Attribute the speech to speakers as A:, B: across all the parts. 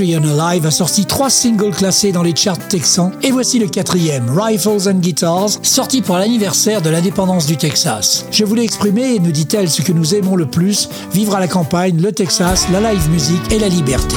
A: Adrian Alive a sorti trois singles classés dans les charts texans et voici le quatrième, Rifles and Guitars, sorti pour l'anniversaire de l'indépendance du Texas. Je voulais exprimer, nous dit-elle, ce que nous aimons le plus, vivre à la campagne, le Texas, la live music et la liberté.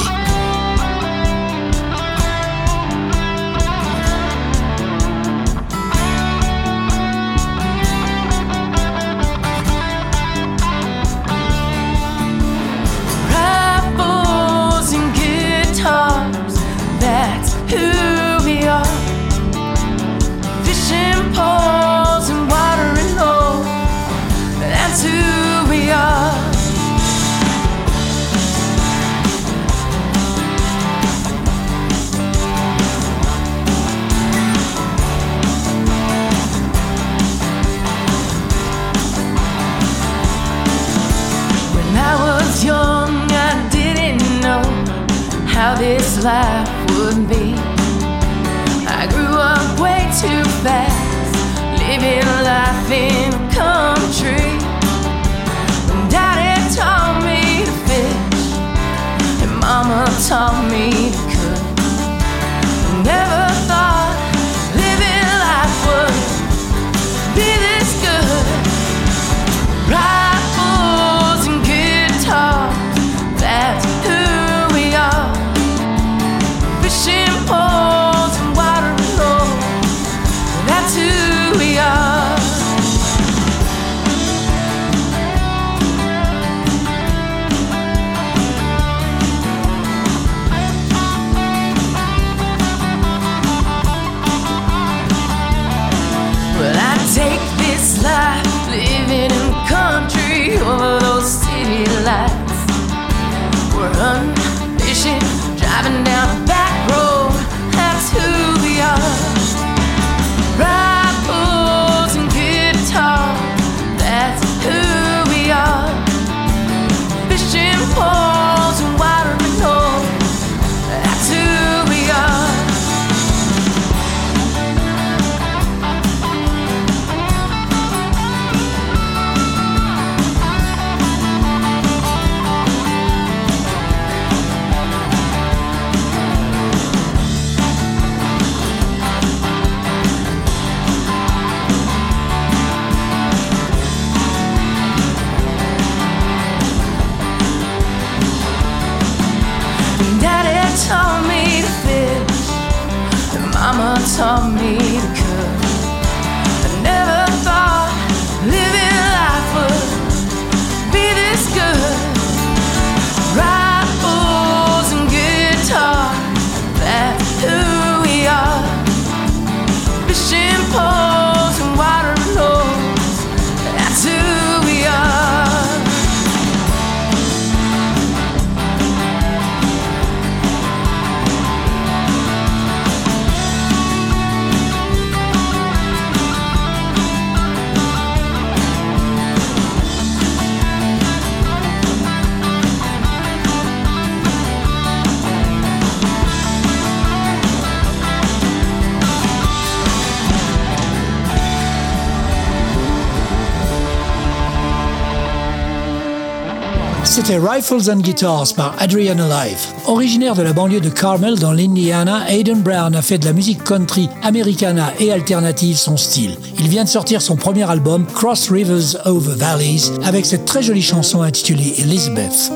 A: C'était Rifles and Guitars par Adrian Alive. Originaire de la banlieue de Carmel dans l'Indiana, Aiden Brown a fait de la musique country, americana et alternative son style. Il vient de sortir son premier album, Cross Rivers Over Valleys, avec cette très jolie chanson intitulée Elizabeth.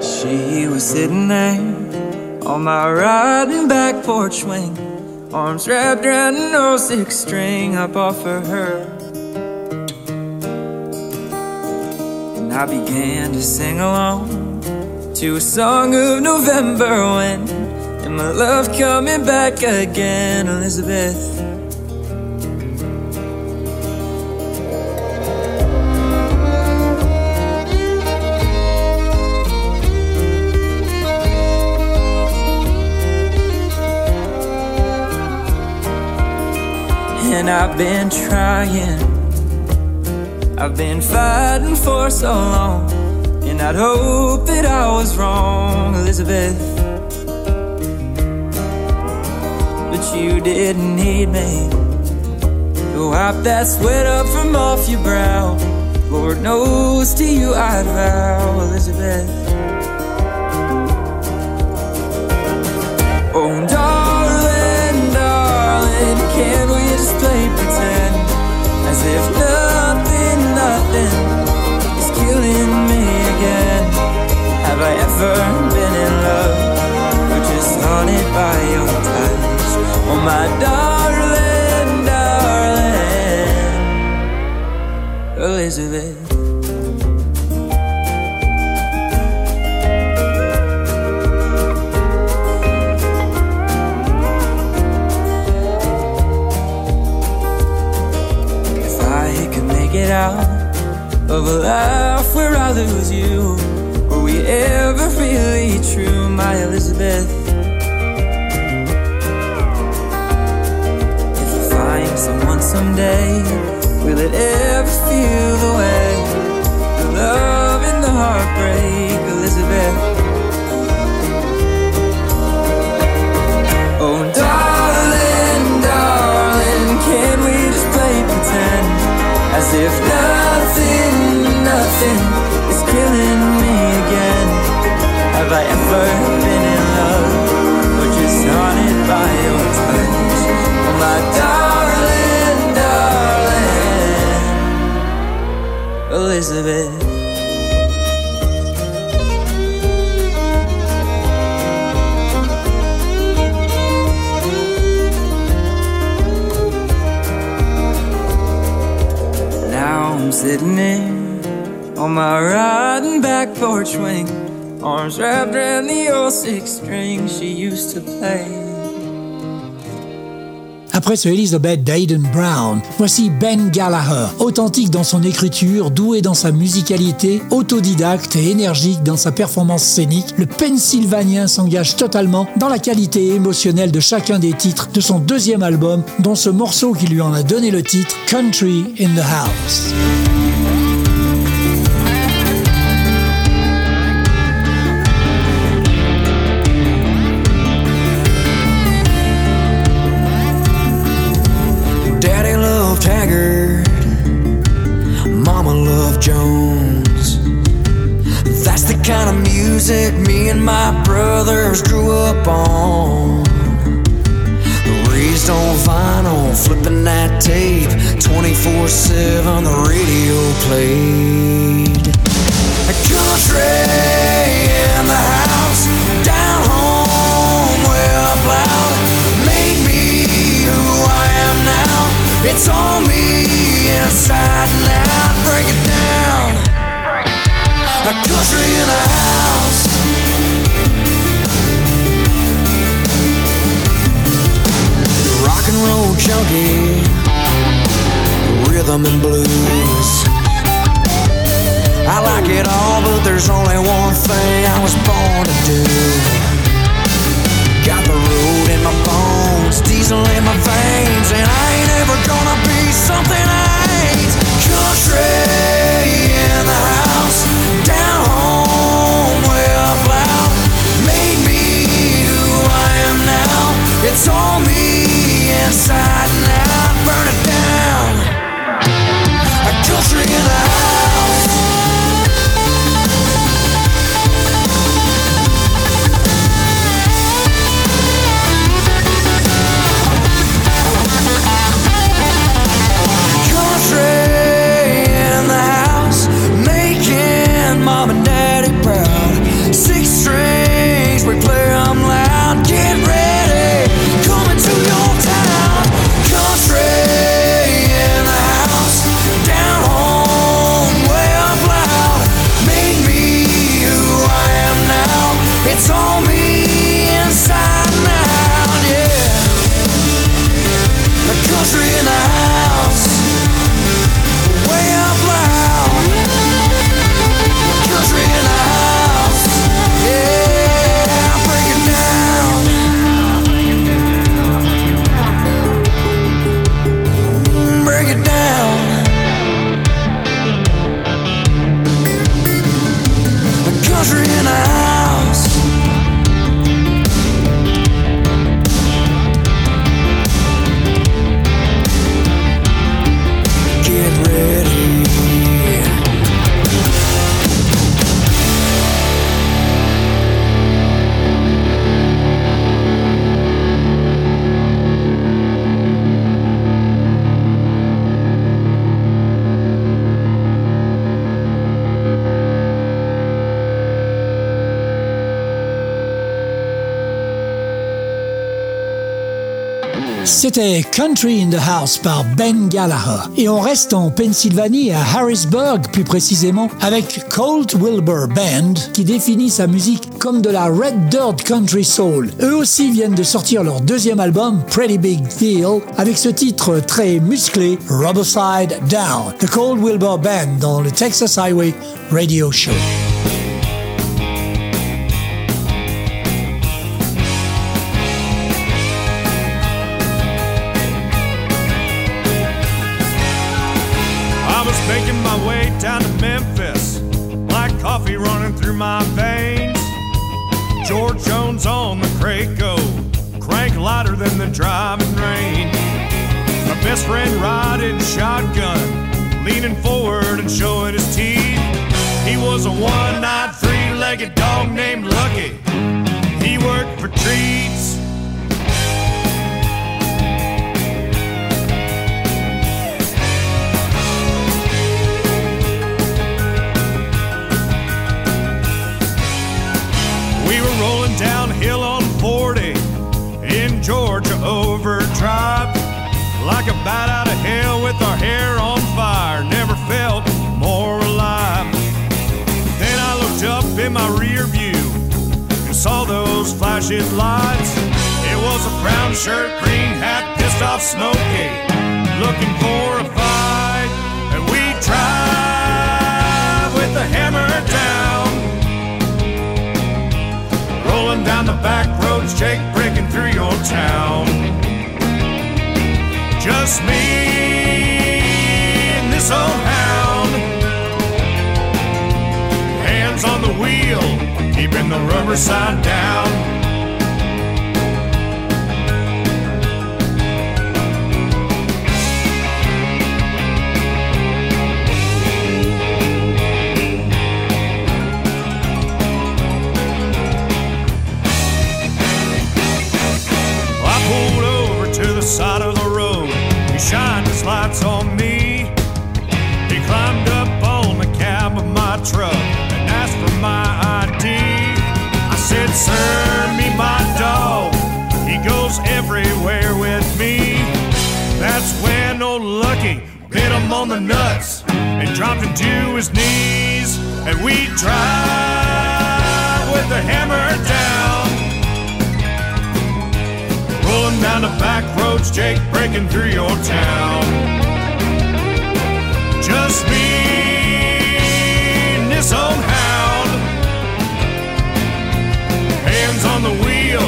B: She was sitting there on my riding back porch swing. Arms wrapped around an old six string I bought for her. And I began to sing along to a song of November wind. And my love coming back again, Elizabeth. And I've been trying, I've been fighting for so long. And I'd hope that I was wrong, Elizabeth. But you didn't need me to wipe that sweat up from off your brow. Lord knows to you I'd vow, my darling, darling, Elizabeth. If I could make it out of a life where I lose you, were we ever really true, my Elizabeth? Someday, will it ever feel the way the love and the heartbreak, Elizabeth? Oh, darling, darling, can we just play pretend as if nothing, nothing is killing me again? Have I ever Now I'm sitting in on my riding back porch swing, arms wrapped around the old six string she used to play.
C: Après ce Elizabeth d'Aiden Brown, voici Ben Gallagher, authentique dans son écriture, doué dans sa musicalité, autodidacte et énergique dans sa performance scénique, le Pennsylvanien s'engage totalement dans la qualité émotionnelle de chacun des titres de son deuxième album, dont ce morceau qui lui en a donné le titre, Country in the House.
D: Country in the House
E: par Ben Gallagher. Et on reste en Pennsylvanie, à Harrisburg plus précisément, avec Colt Wilbur Band, qui définit sa musique comme de la Red Dirt Country Soul. Eux aussi viennent de sortir leur deuxième album, Pretty Big Deal, avec ce titre très musclé, Rubberside Down. The Colt Wilbur Band dans le Texas Highway Radio Show.
F: Three-legged dog named Lucky. He worked for treats. Saw those flashing lights. It was a brown shirt, green hat, pissed off Smokey, looking for a fight. And we drive with the hammer down rolling down the back roads, Jake braking through your town. Just me and this old hound. Hands on the wheel, keeping the rubber side down. The nuts and dropped him to his knees. And we drive with the hammer down. Rolling down the back roads, Jake, braking through your town. Just me and this old hound. Hands on the wheel,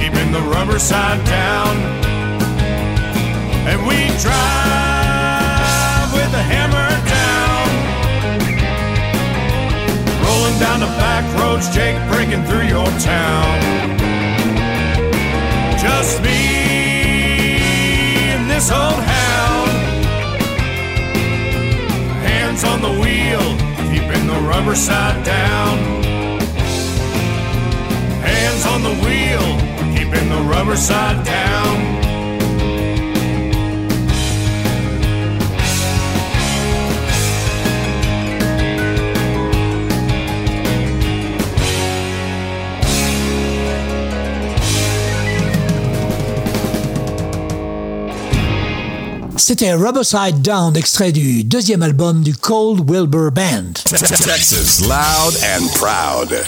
F: keeping the rubber side down. And we drive down the back roads, Jake, braking through your town just me and this old hound. Hands on the wheel, keeping the rubber side down. Hands on the wheel, keeping the rubber side down.
E: C'était Rubberside Down, extrait du deuxième album du Cold Wilbur Band.
G: Texas, loud and proud.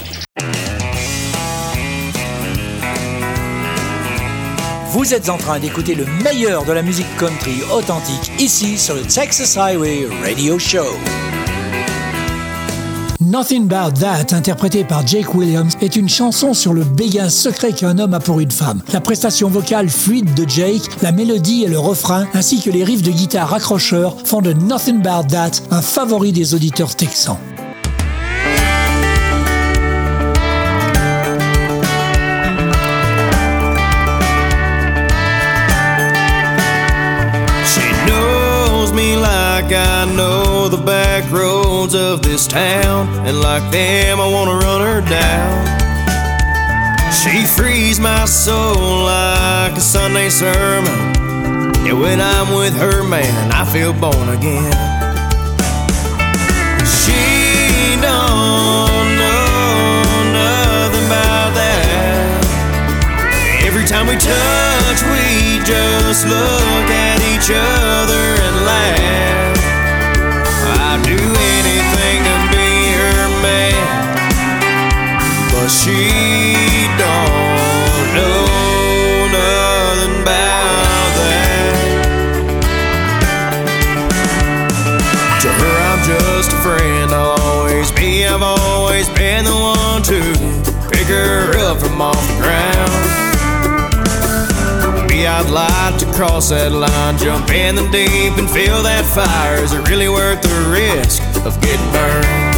E: Vous êtes en train d'écouter le meilleur de la musique country authentique ici sur le Texas Highway Radio Show. Nothing About That, interprété par Jake Williams, est une chanson sur le béguin secret qu'un homme a pour une femme. La prestation vocale fluide de Jake, la mélodie et le refrain, ainsi que les riffs de guitare accrocheurs font de Nothing About That un favori des auditeurs texans.
H: roads of this town, and like them, I wanna run her down. She frees my soul like a Sunday sermon. And when I'm with her, man, I feel born again. She don't know nothing that. Every time we touch, we just
I: look at each other cross that line, jump in the deep and feel that fire. Is it really worth the risk of getting burned?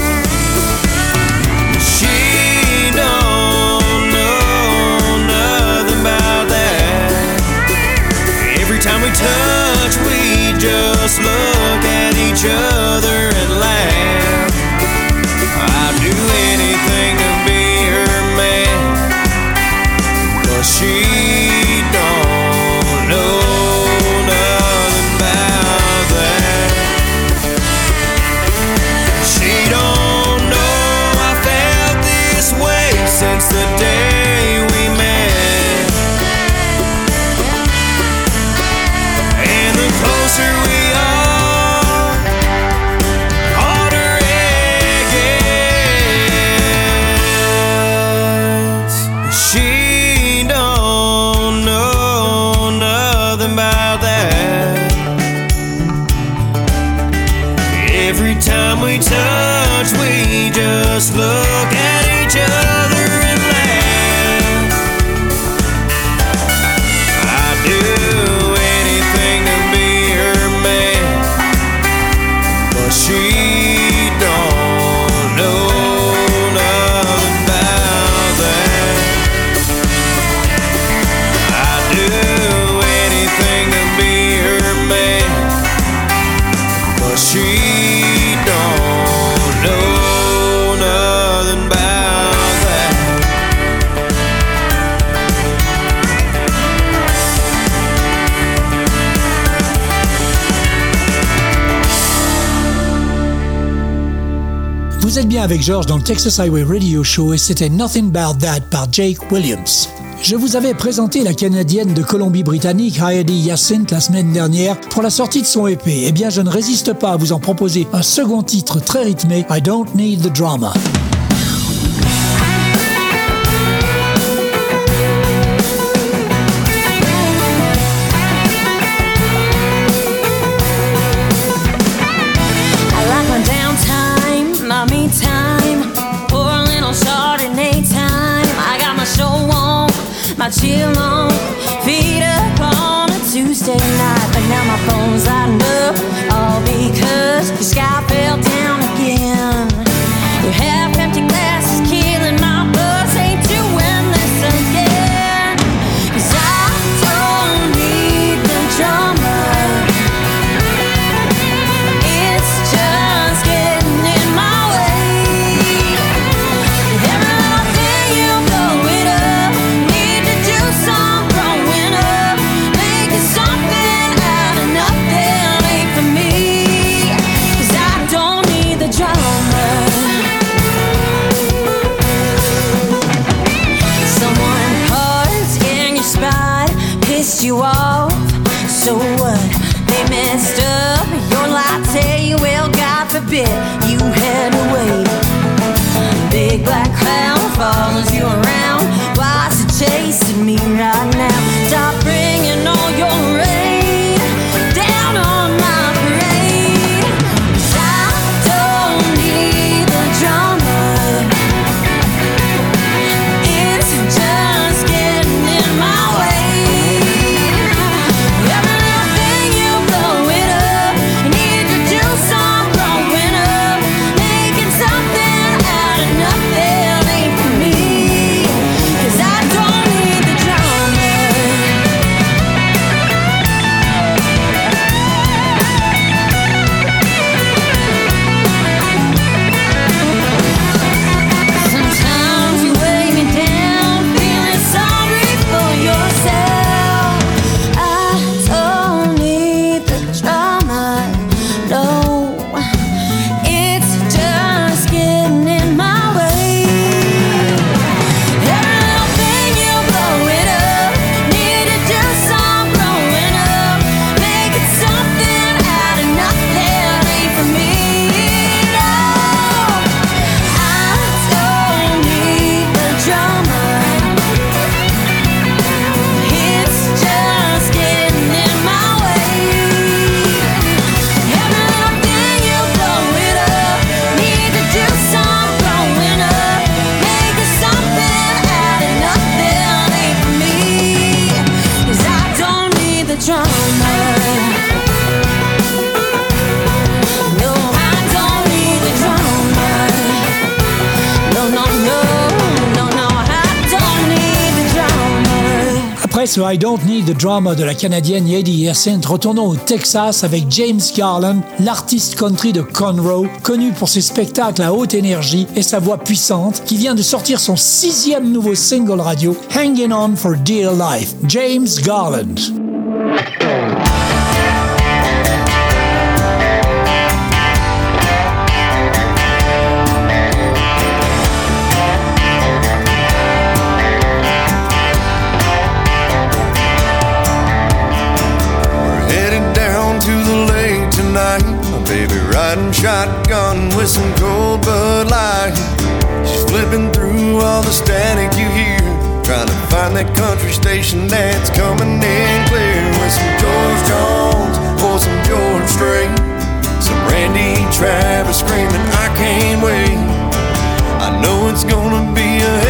I: every time we touch, we just look at each other and laugh.
J: George dans le Texas Highway Radio Show et c'était Nothing About That par Jake Williams. Je vous avais présenté la Canadienne de Colombie-Britannique Heidi Hyacinthe la semaine dernière pour la sortie de son épée. Eh bien, je ne résiste pas à vous en proposer un second titre très rythmé, I Don't Need the Drama.
E: Ce I Don't Need the Drama de la Canadienne Yadi Hyacinthe, retournons au Texas avec James Garland, l'artiste country de Conroe, connu pour ses spectacles à haute énergie et sa voix puissante, qui vient de sortir son sixième nouveau single radio, Hanging On for Dear Life. James Garland.
H: Find that country station that's coming in clear with some George Jones or some George Strait, some Randy Travis screaming, "I can't wait." I know it's gonna be a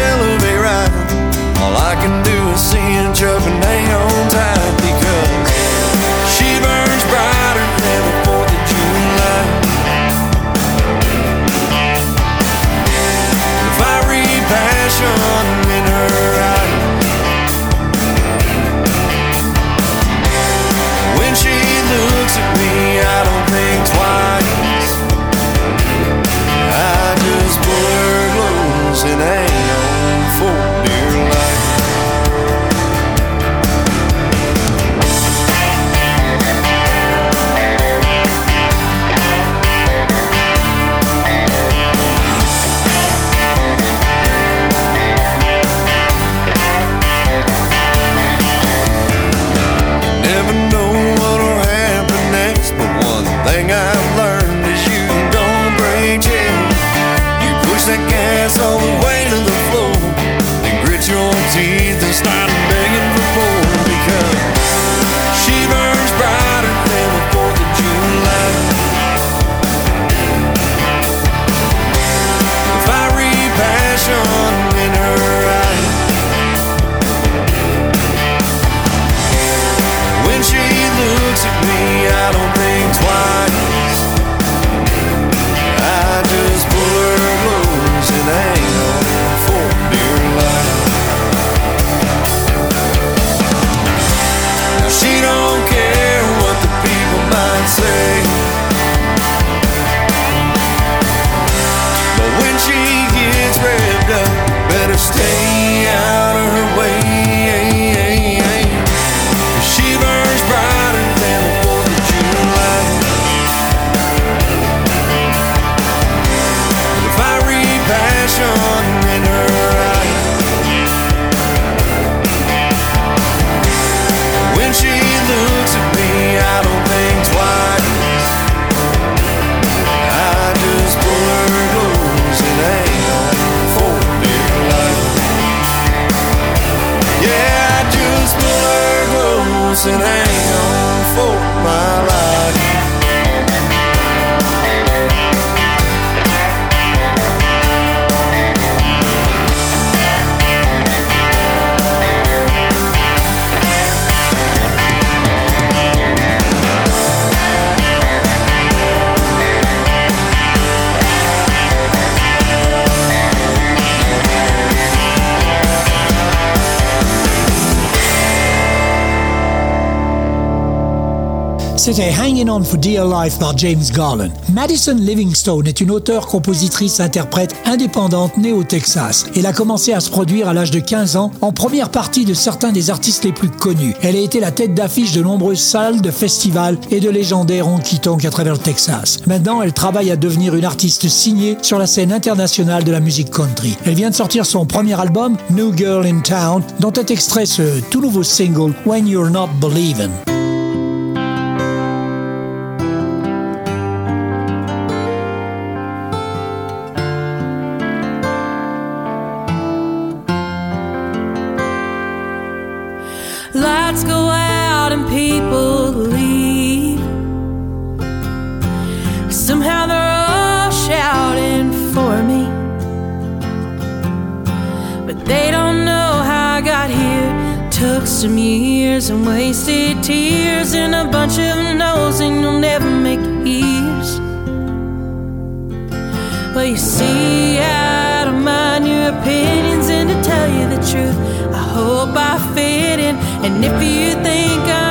H: stay
E: C'était Hanging On for Dear Life par James Garland. Madison Livingstone est une auteure, compositrice, interprète indépendante née au Texas. Elle a commencé à se produire à l'âge de 15 ans en première partie de certains des artistes les plus connus. Elle a été la tête d'affiche de nombreuses salles, de festivals et de légendaires honky-tonk à travers le Texas. Maintenant, elle travaille à devenir une artiste signée sur la scène internationale de la musique country. Elle vient de sortir son premier album, New Girl in Town, dont est extrait ce tout nouveau single, When You're Not Believin'.
A: Lights go out and people leave. Somehow they're all shouting for me. But they don't know how I got here. Took some years and wasted tears and a bunch of no's, and you'll never make ears. Well, you see, I don't mind your opinions, and to tell you the truth, I hope I in and if you think I'm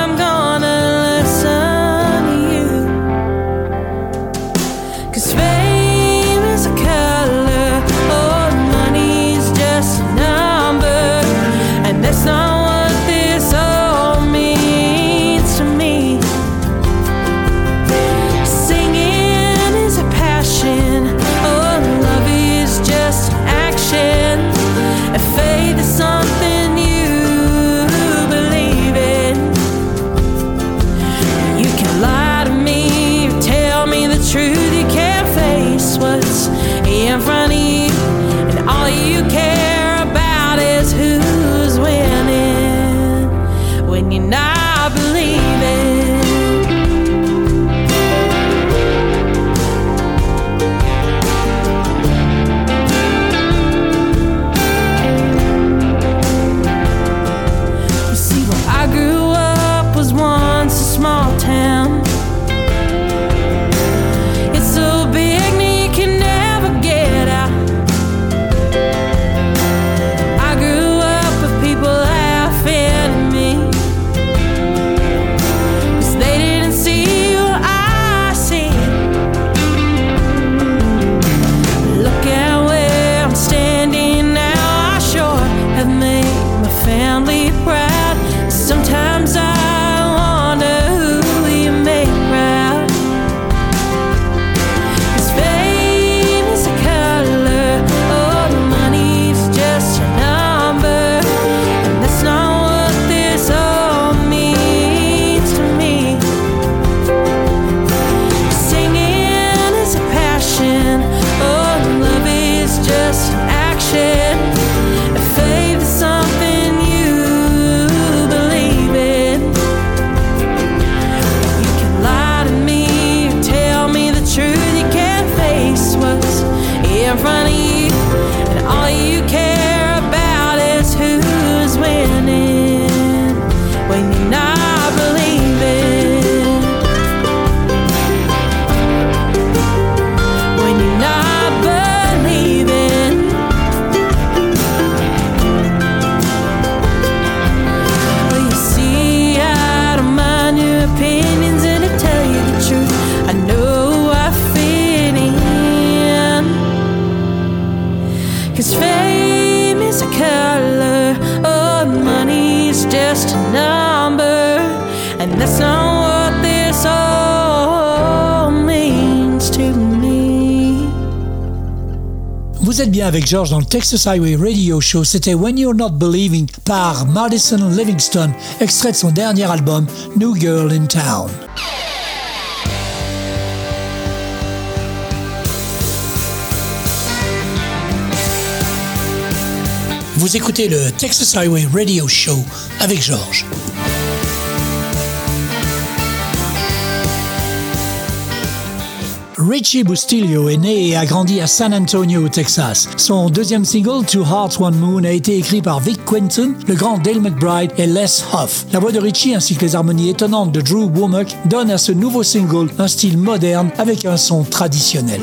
E: avec George dans le Texas Highway Radio Show. C'était When You're Not Believing par Madison Livingston, extrait de son dernier album New Girl in Town. Vous écoutez le Texas Highway Radio Show avec George. Richie Bustillo est né et a grandi à San Antonio, au Texas. Son deuxième single, Two Hearts One Moon, a été écrit par Vic Quinton, le grand Dale McBride et Les Huff. La voix de Richie ainsi que les harmonies étonnantes de Drew Womack donnent à ce nouveau single un style moderne avec un son traditionnel.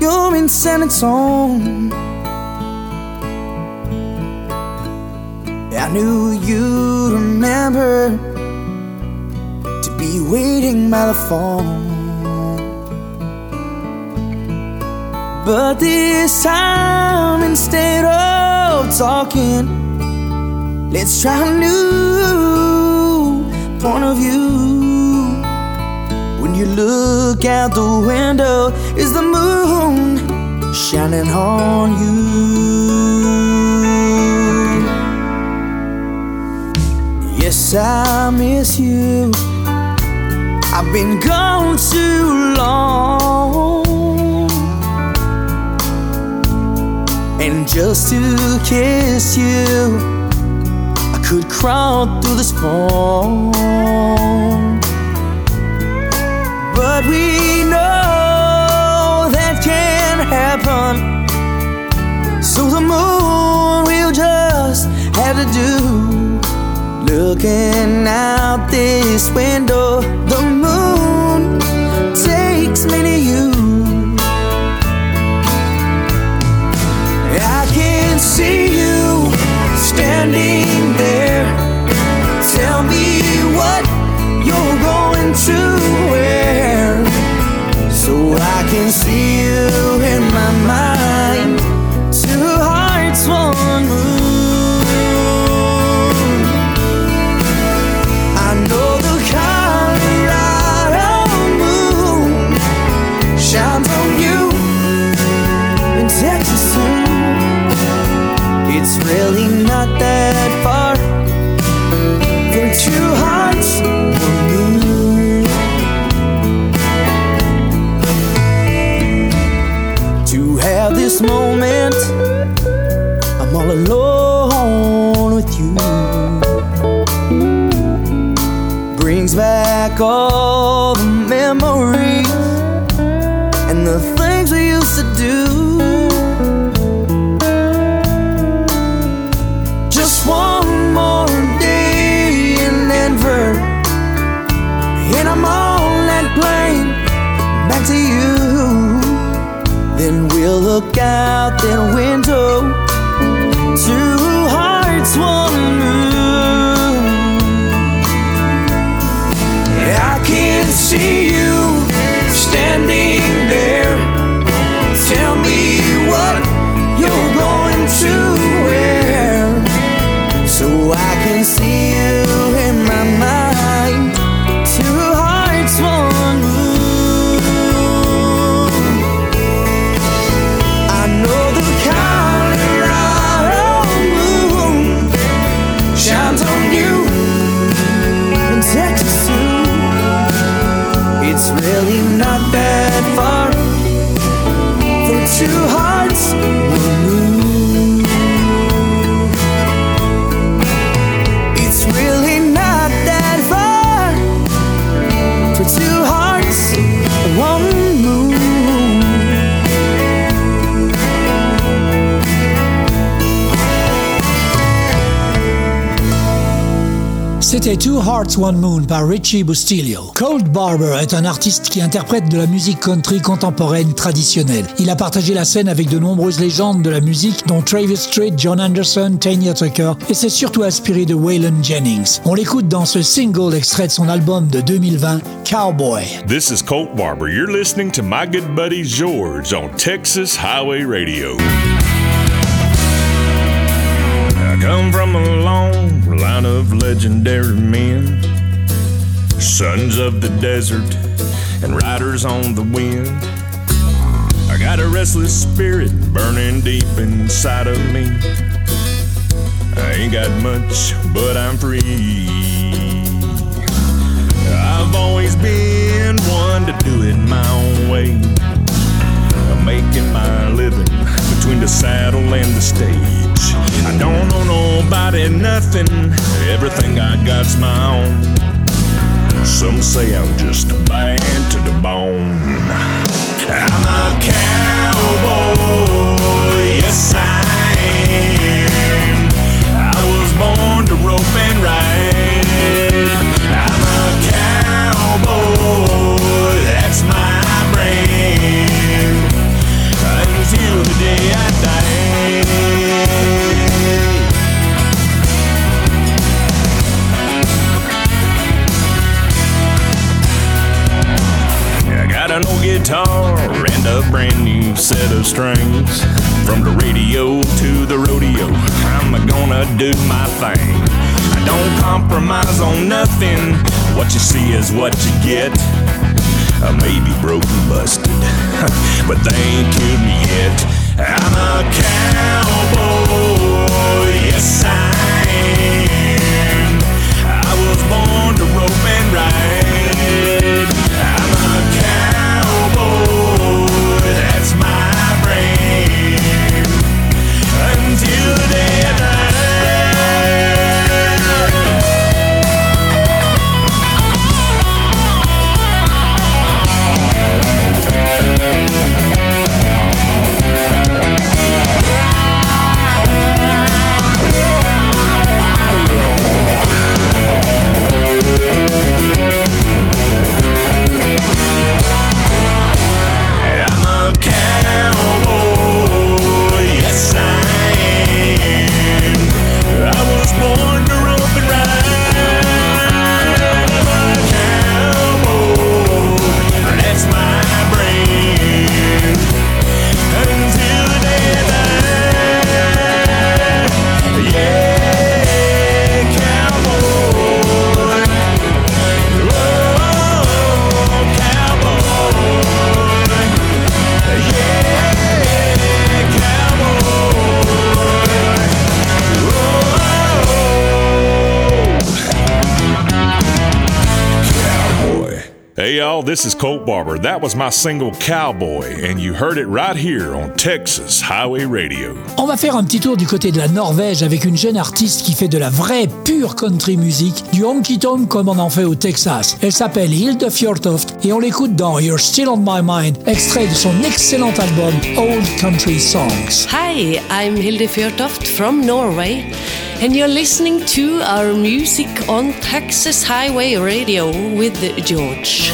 C: You're in San Antonio. I knew you'd remember to be waiting by the phone. But this time, instead of talking, let's try a new point of view. You look out the window, is the moon shining on you? Yes, I miss you. I've been gone too long. And just to kiss you, I could crawl through the storm. But we know that can happen. So the moon will just have to do Looking out this window, the
E: C'était Two Hearts One Moon par Richie Bustillo. Cold Barber est un artiste qui interprète de la musique country contemporaine traditionnelle. Il a partagé la scène avec de nombreuses légendes de la musique, dont Travis Street, John Anderson, Tanya Tucker, et s'est surtout inspiré de Waylon Jennings. On l'écoute dans ce single extrait de son album de 2020, Cowboy.
F: This is Colt Barber. You're listening to my good buddy George on Texas Highway Radio. I come from a long line of legendary men, sons of the desert and riders on the wind. I got a restless spirit burning deep inside of me. I ain't got much, but I'm free. I've always been one to do it my own way. I'm making my living between the saddle and the stage. Don't owe nobody nothing, everything I got's my own. Some say I'm just bad to the bone. I'm a cowboy, yes I am. I was born to rope and ride. But they ain't
K: Hey y'all, this is Colt Barber. That was my single Cowboy, and you heard it right here on Texas Highway Radio.
E: On va faire un petit tour du côté de la Norvège avec une jeune artiste qui fait de la vraie pure country music, du honky tonk comme on en fait au Texas. Elle s'appelle Hilde Fjortoft et on l'écoute dans You're Still on My Mind, extrait de son excellent album Old Country Songs.
L: Hi, I'm Hilde Fjortoft from Norway, and you're listening to our music on Texas Highway Radio with George.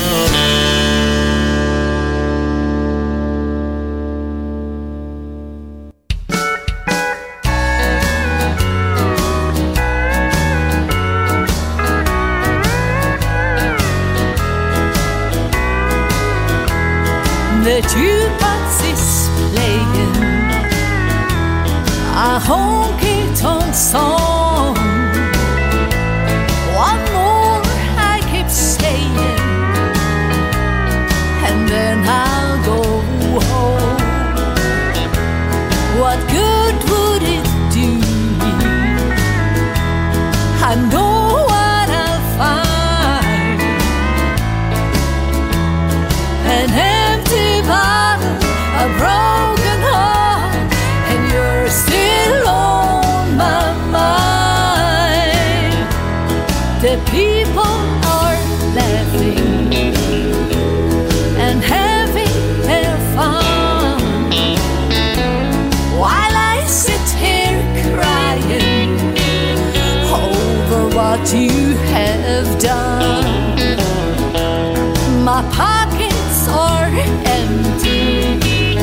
A: My pockets are empty.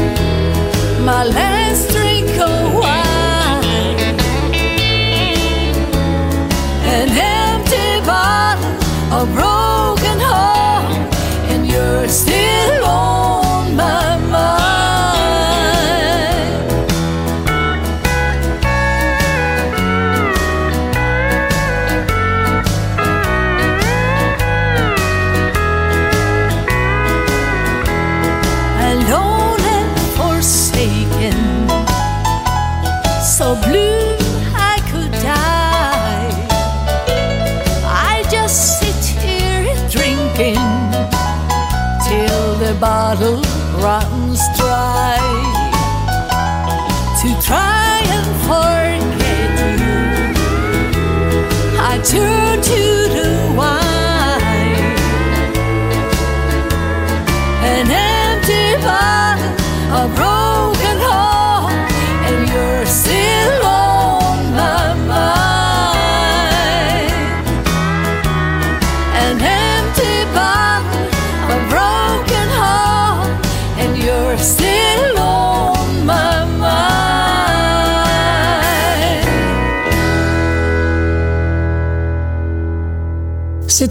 A: My last drink of wine. An empty bottle, a broken heart, and you're still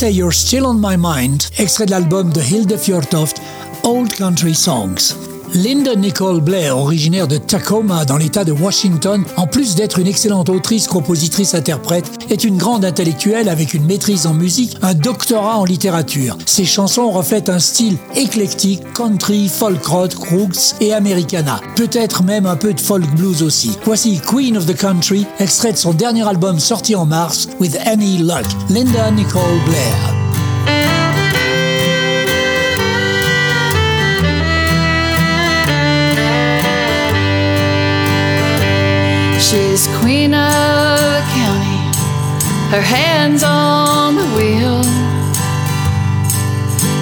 E: C'était You're Still on My Mind, extrait de l'album de Hilde Fjortoft, Old Country Songs. Linda Nicole Blair, originaire de Tacoma dans l'État de Washington, en plus d'être une excellente autrice, compositrice, interprète, est une grande intellectuelle avec une maîtrise en musique, un doctorat en littérature. Ses chansons reflètent un style éclectique, country, folk rock, roots et americana. Peut-être même un peu de folk blues aussi. Voici Queen of the Country, extrait de son dernier album sorti en mars, With Any Luck. Linda Nicole Blair.
M: She's queen of the county, her hands on the wheel.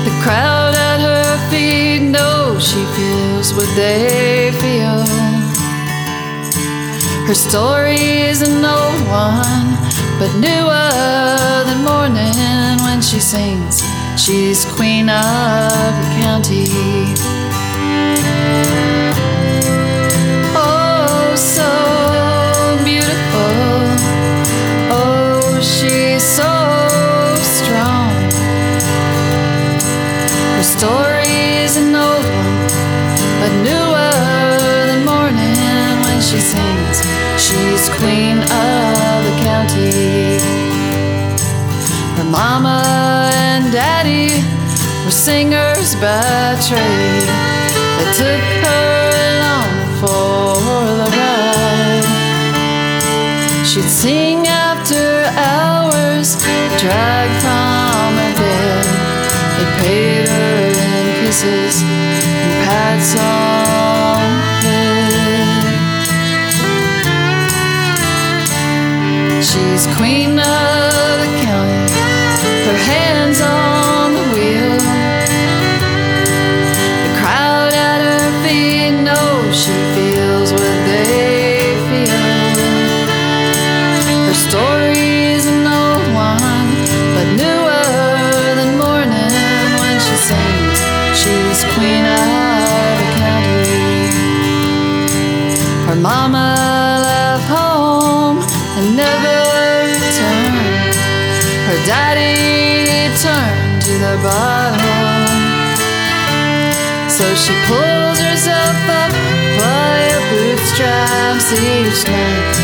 M: The crowd at her feet knows she feels what they feel. Her story is an old one, but newer than morning when she sings. She's queen of the county. Her story's an old one, but newer than morning when she sings. She's queen of the county. Her mama and daddy were singers by trade. They took her along for the ride. She'd sing after hours, dragged kisses and pats on head. She's queen of mama left home and never returned. Her daddy turned to the bottom. So she pulls herself up by her bootstraps each night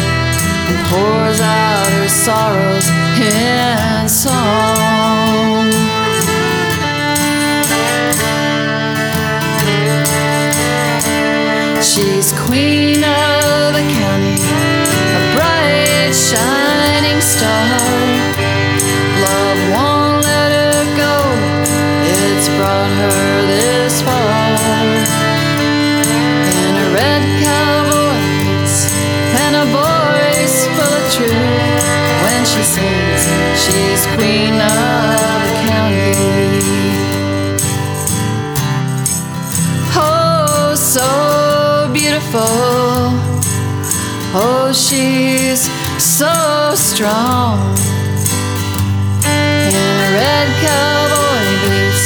M: and pours out her sorrows in song. She's queen of the county, a bright, shining star. Love won't let her go, it's brought her this far. In a red cowboy boots and a voice full of truth. When she sings, she's queen of beautiful. Oh, she's so strong. In red cowboy boots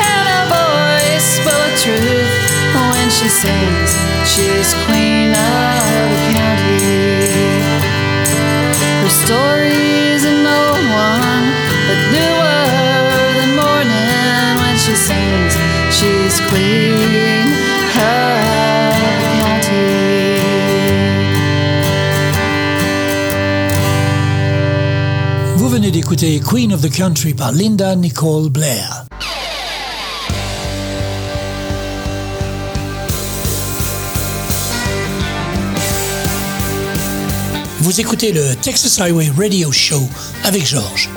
M: and a voice full of truth. When she sings, she's queen of the county. Her story's an old one, but newer than morning. When she sings, she's queen
E: Vous venez Queen of the Country par Linda Nicole Blair. Vous écoutez le Texas Highway Radio Show avec Georges.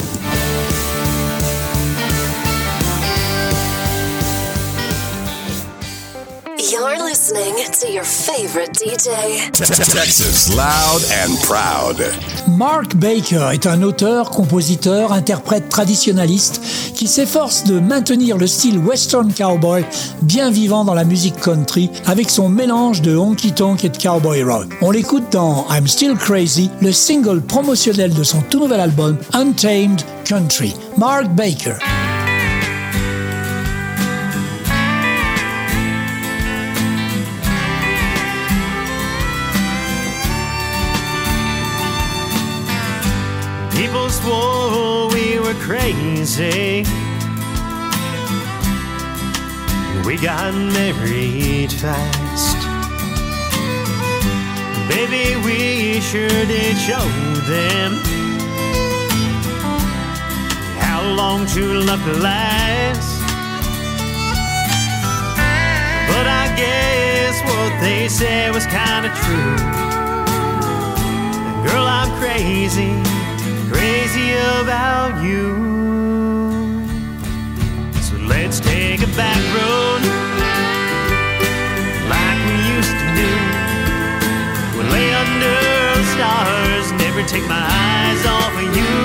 N: You're listening to your favorite DJ.
G: Texas loud and proud.
E: Mark Baker est un auteur, compositeur, interprète traditionnaliste qui s'efforce de maintenir le style western cowboy bien vivant dans la musique country avec son mélange de honky tonk et de cowboy rock. On l'écoute dans I'm Still Crazy, le single promotionnel de son tout nouvel album Untamed Country. Mark Baker.
O: Crazy. We got married fast. Baby, we sure did show them how long true love could last. But I guess what they said was kind of true. Girl, I'm crazy, crazy about you. So let's take a back road like we used to do. We'll lay under stars, never take my eyes off of you.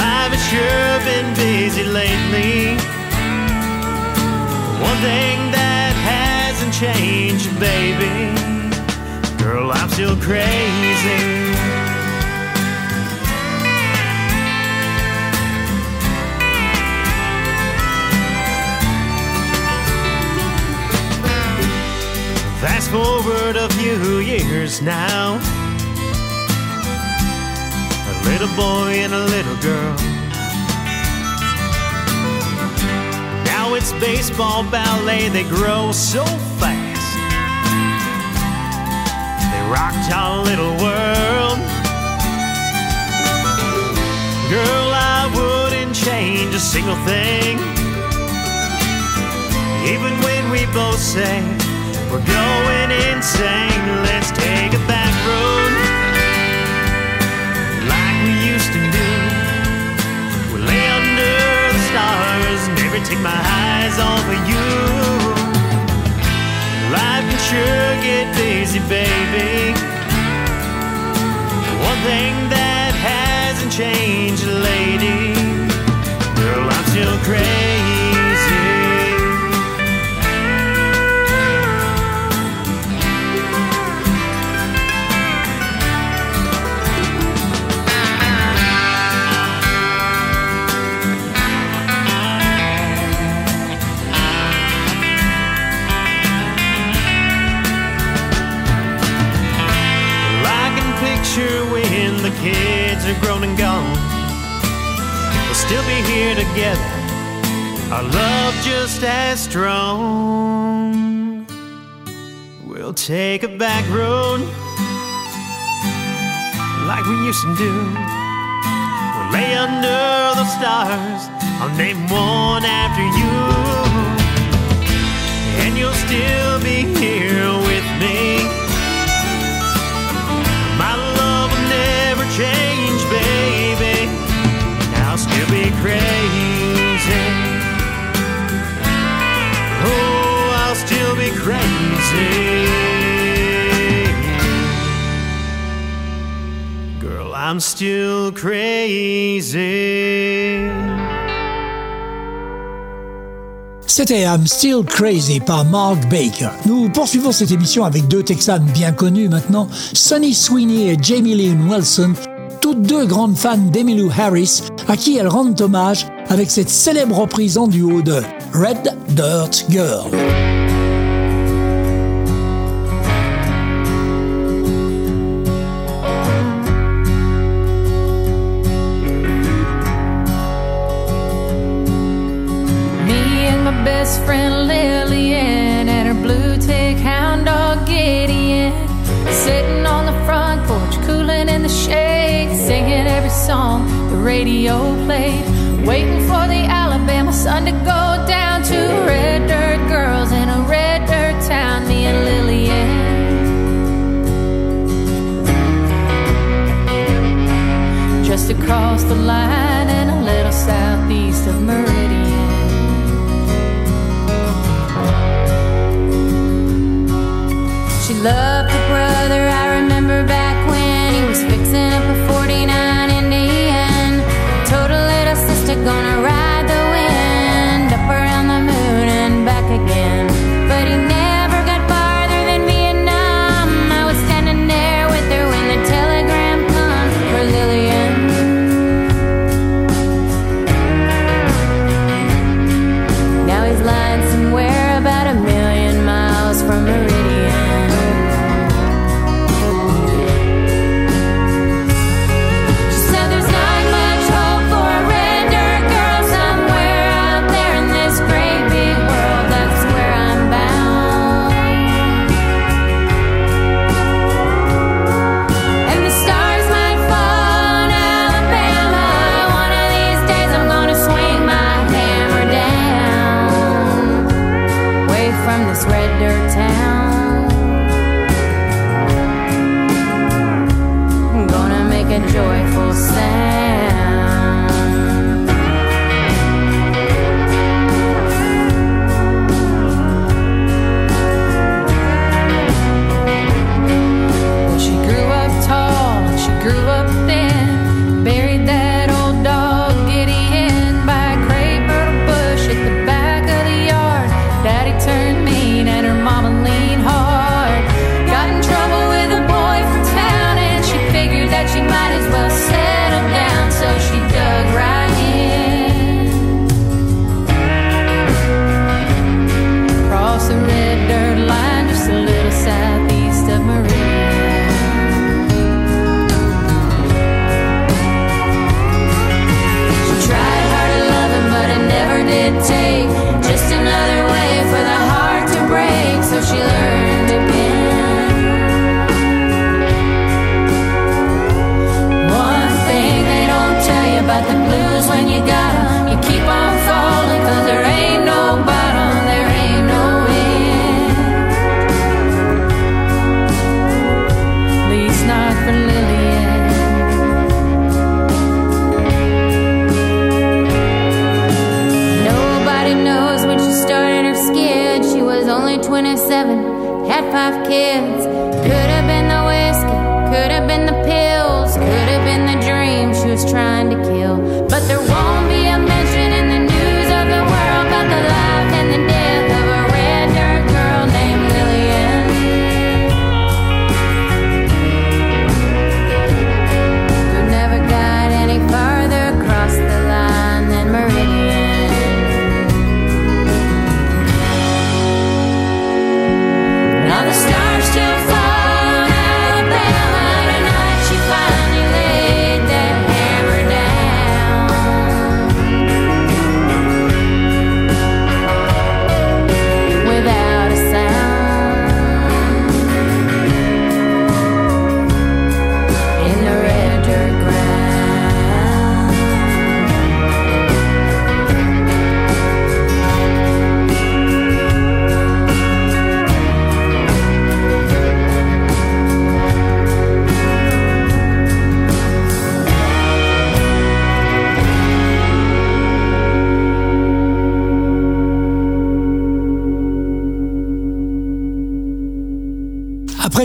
O: Life has sure been busy lately. One thing that hasn't changed, baby. Girl, I'm still crazy. Fast forward a few years now. A little boy and a little girl. Now it's baseball, ballet, they grow so fast. They rocked our little world. Girl, I wouldn't change a single thing. Even when we both say we're going insane, let's take a back road like we used to do. We'll lay under the stars, never take my eyes off of you. Life can sure get busy, baby. One thing that hasn't changed, lady, girl, I'm still crazy. Still be here together, our love just as strong. We'll take a back road like we used to do. We'll lay under the stars, I'll name one after you. And you'll still be here I'm still crazy.
E: C'était I'm Still Crazy par Mark Baker. Nous poursuivons cette émission avec deux Texans bien connus maintenant, Sonny Sweeney et Jamie Lynn Wilson, toutes deux grandes fans d'Emmylou Harris, à qui elles rendent hommage avec cette célèbre reprise en duo de Red Dirt Girl.
J: Across the line and a little southeast of Meridian. She loved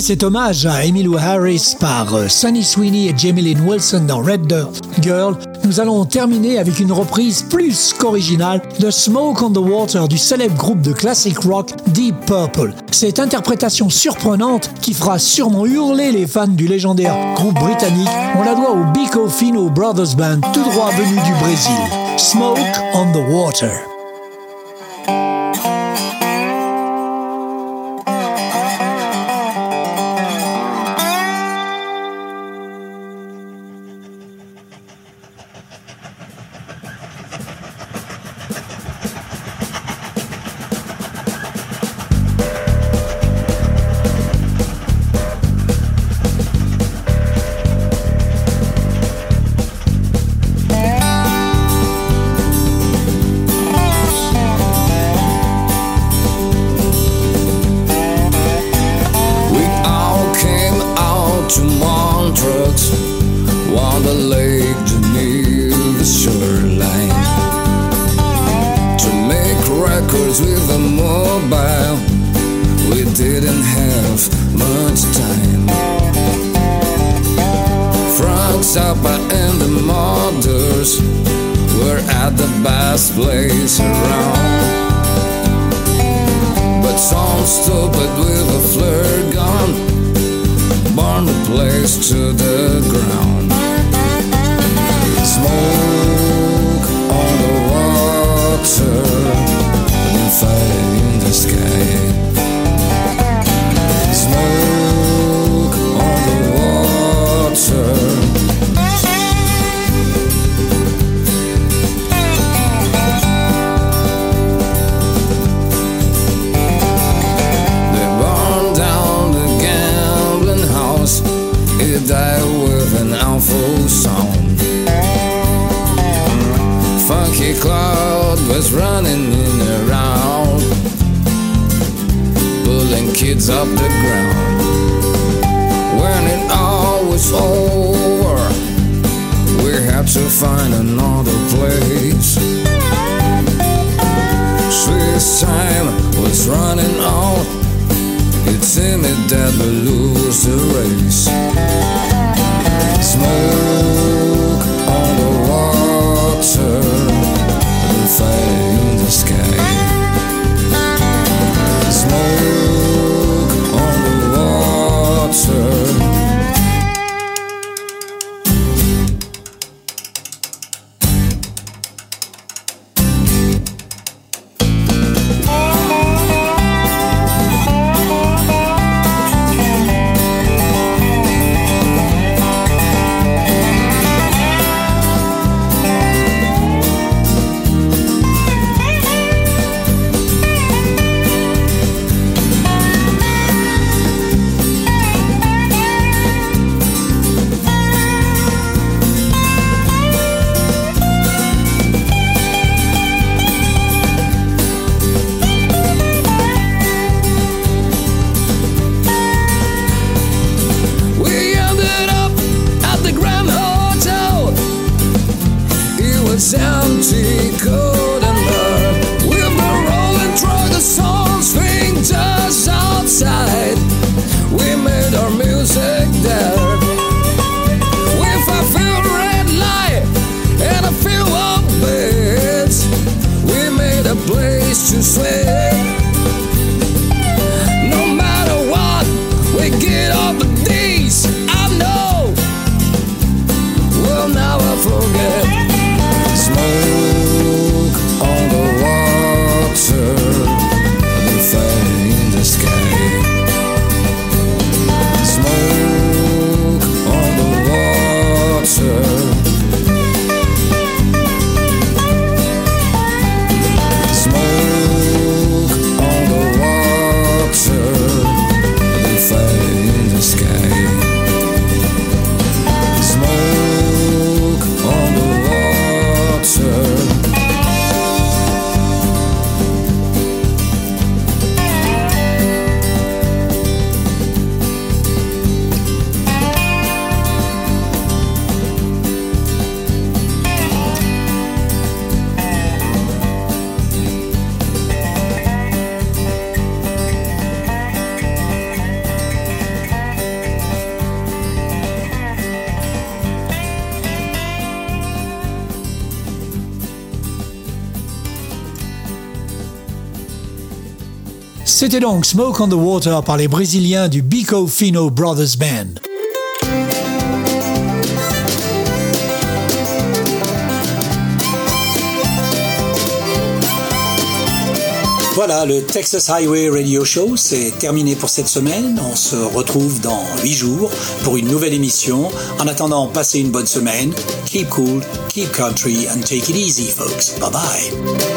E: cet hommage à Emmylou Harris par euh, Sunny Sweeney et Jamie Lynn Wilson dans Red Dirt Girl, nous allons terminer avec une reprise plus qu'originale de Smoke on the Water du célèbre groupe de classic rock Deep Purple. Cette interprétation surprenante qui fera sûrement hurler les fans du légendaire groupe britannique, on la doit au Bico Fino Brothers Band tout droit venu du Brésil. Smoke on the Water.
I: Pulling kids up the ground. When it all was over, we had to find another place. Swiss time was running out. It seemed that we lose the race. Smoke on the water and fire in the sky.
E: for Donc Smoke on the Water par les Brésiliens du Bico Fino Brothers Band. Voilà, le Texas Highway Radio Show, c'est terminé pour cette semaine. On se retrouve dans 8 jours pour une nouvelle émission. En attendant, passez une bonne semaine. Keep cool, keep country, and take it easy, folks. Bye bye.